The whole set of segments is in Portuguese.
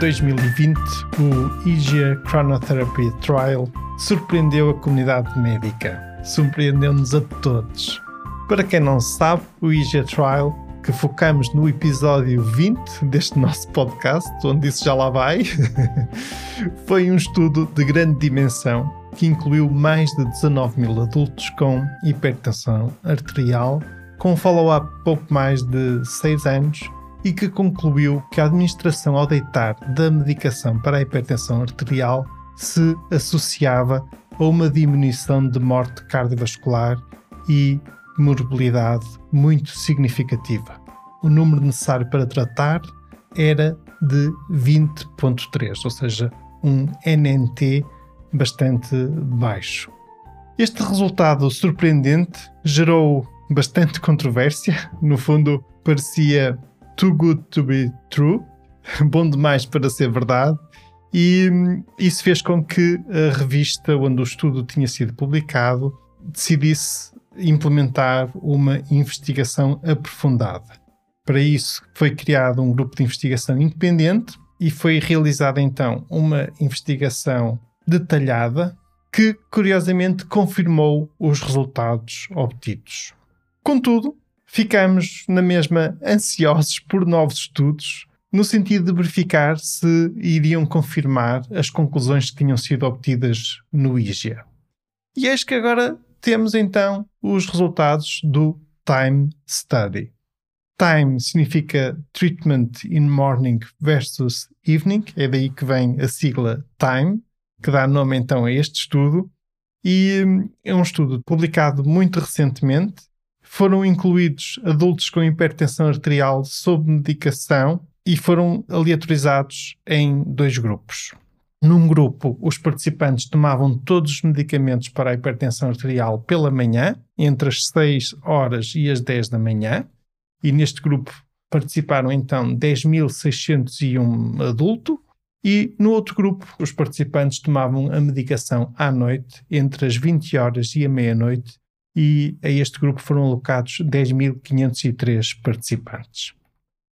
2020, o IGIA Chronotherapy Trial surpreendeu a comunidade médica. Surpreendeu-nos a todos. Para quem não sabe, o IGIA Trial, que focamos no episódio 20 deste nosso podcast, onde isso já lá vai, foi um estudo de grande dimensão que incluiu mais de 19 mil adultos com hipertensão arterial, com follow-up pouco mais de 6 anos e que concluiu que a administração ao deitar da medicação para a hipertensão arterial se associava a uma diminuição de morte cardiovascular e morbilidade muito significativa. O número necessário para tratar era de 20.3, ou seja, um NNT bastante baixo. Este resultado surpreendente gerou bastante controvérsia. No fundo, parecia too good to be true, bom demais para ser verdade, e isso fez com que a revista onde o estudo tinha sido publicado decidisse implementar uma investigação aprofundada. Para isso foi criado um grupo de investigação independente e foi realizada então uma investigação detalhada que curiosamente confirmou os resultados obtidos. Contudo, ficamos na mesma ansiosos por novos estudos, no sentido de verificar se iriam confirmar as conclusões que tinham sido obtidas no IGIA. E eis que agora temos então os resultados do Time Study. Time significa Treatment in Morning versus Evening, é daí que vem a sigla Time, que dá nome então a este estudo, e hum, é um estudo publicado muito recentemente foram incluídos adultos com hipertensão arterial sob medicação e foram aleatorizados em dois grupos. Num grupo, os participantes tomavam todos os medicamentos para a hipertensão arterial pela manhã, entre as 6 horas e as 10 da manhã, e neste grupo participaram então 10.601 adultos, e no outro grupo, os participantes tomavam a medicação à noite, entre as 20 horas e a meia-noite, e a este grupo foram alocados 10.503 participantes.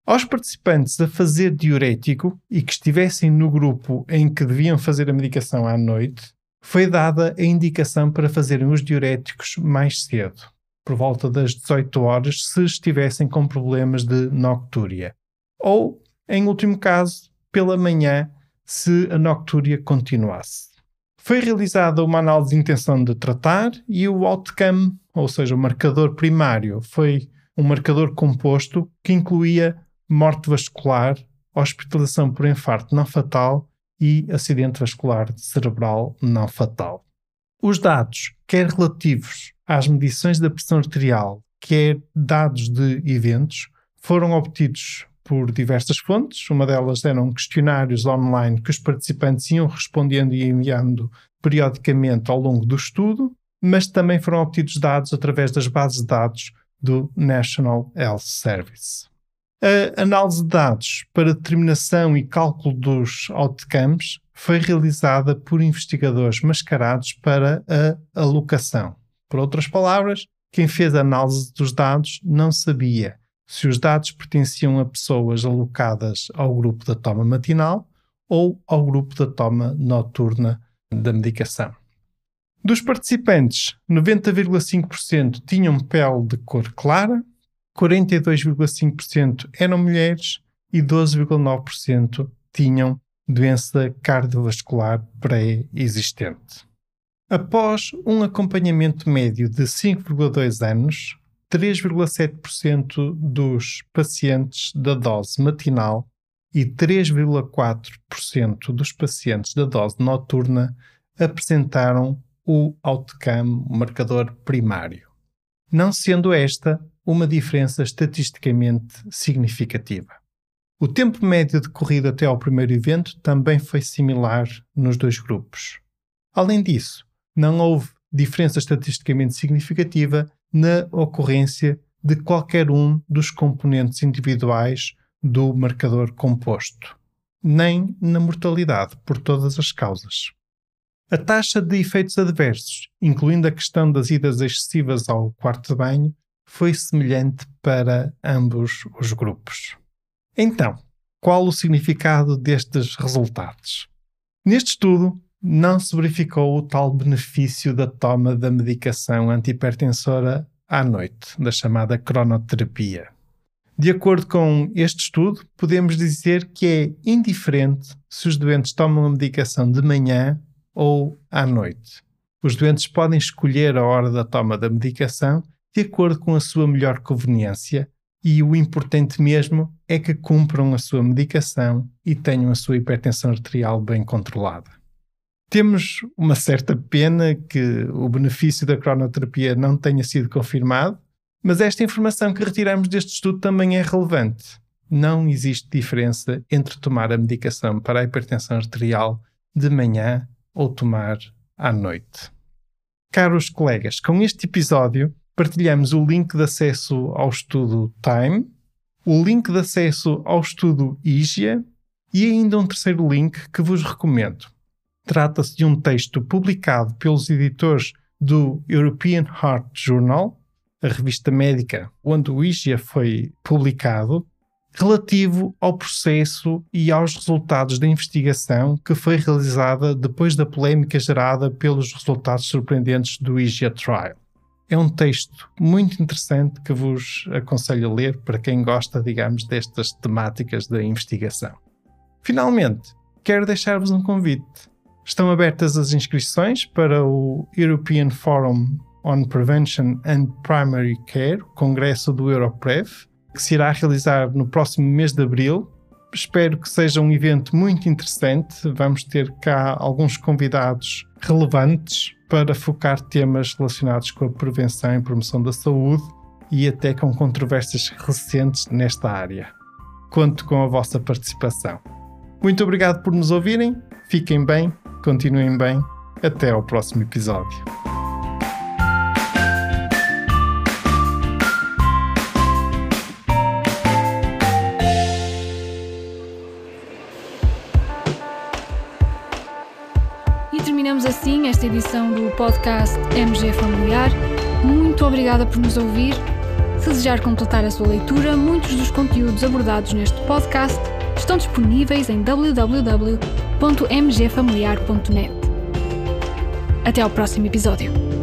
Aos participantes a fazer diurético e que estivessem no grupo em que deviam fazer a medicação à noite, foi dada a indicação para fazerem os diuréticos mais cedo, por volta das 18 horas, se estivessem com problemas de noctúria. Ou, em último caso, pela manhã, se a noctúria continuasse. Foi realizada uma análise de intenção de tratar e o outcome, ou seja, o marcador primário, foi um marcador composto que incluía morte vascular, hospitalização por infarto não fatal e acidente vascular cerebral não fatal. Os dados, quer relativos às medições da pressão arterial, quer dados de eventos, foram obtidos por diversas fontes. Uma delas eram questionários online que os participantes iam respondendo e enviando periodicamente ao longo do estudo, mas também foram obtidos dados através das bases de dados do National Health Service. A análise de dados para determinação e cálculo dos outcomes foi realizada por investigadores mascarados para a alocação. Por outras palavras, quem fez a análise dos dados não sabia se os dados pertenciam a pessoas alocadas ao grupo da toma matinal ou ao grupo da toma noturna da medicação. Dos participantes, 90,5% tinham pele de cor clara, 42,5% eram mulheres e 12,9% tinham doença cardiovascular pré-existente. Após um acompanhamento médio de 5,2 anos, 3,7% dos pacientes da dose matinal e 3,4% dos pacientes da dose noturna apresentaram o outcome, o marcador primário. não sendo esta uma diferença estatisticamente significativa. O tempo médio de corrida até ao primeiro evento também foi similar nos dois grupos. Além disso, não houve diferença estatisticamente significativa na ocorrência de qualquer um dos componentes individuais do marcador composto, nem na mortalidade por todas as causas. A taxa de efeitos adversos, incluindo a questão das idas excessivas ao quarto de banho, foi semelhante para ambos os grupos. Então, qual o significado destes resultados? Neste estudo, não se verificou o tal benefício da toma da medicação antihipertensora à noite, da chamada cronoterapia. De acordo com este estudo, podemos dizer que é indiferente se os doentes tomam a medicação de manhã ou à noite. Os doentes podem escolher a hora da toma da medicação de acordo com a sua melhor conveniência e o importante mesmo é que cumpram a sua medicação e tenham a sua hipertensão arterial bem controlada. Temos uma certa pena que o benefício da cronoterapia não tenha sido confirmado, mas esta informação que retiramos deste estudo também é relevante. Não existe diferença entre tomar a medicação para a hipertensão arterial de manhã ou tomar à noite. Caros colegas, com este episódio partilhamos o link de acesso ao estudo Time, o link de acesso ao estudo IGIA e ainda um terceiro link que vos recomendo. Trata-se de um texto publicado pelos editores do European Heart Journal, a revista médica onde o IGIA foi publicado, relativo ao processo e aos resultados da investigação que foi realizada depois da polémica gerada pelos resultados surpreendentes do IGIA Trial. É um texto muito interessante que vos aconselho a ler para quem gosta, digamos, destas temáticas da investigação. Finalmente, quero deixar-vos um convite. Estão abertas as inscrições para o European Forum on Prevention and Primary Care, Congresso do Europrev, que se irá realizar no próximo mês de abril. Espero que seja um evento muito interessante. Vamos ter cá alguns convidados relevantes para focar temas relacionados com a prevenção e promoção da saúde e até com controvérsias recentes nesta área. Conto com a vossa participação. Muito obrigado por nos ouvirem, fiquem bem, continuem bem, até ao próximo episódio. terminamos assim esta edição do podcast MG Familiar. Muito obrigada por nos ouvir. Se desejar completar a sua leitura, muitos dos conteúdos abordados neste podcast estão disponíveis em www.mgfamiliar.net. Até ao próximo episódio.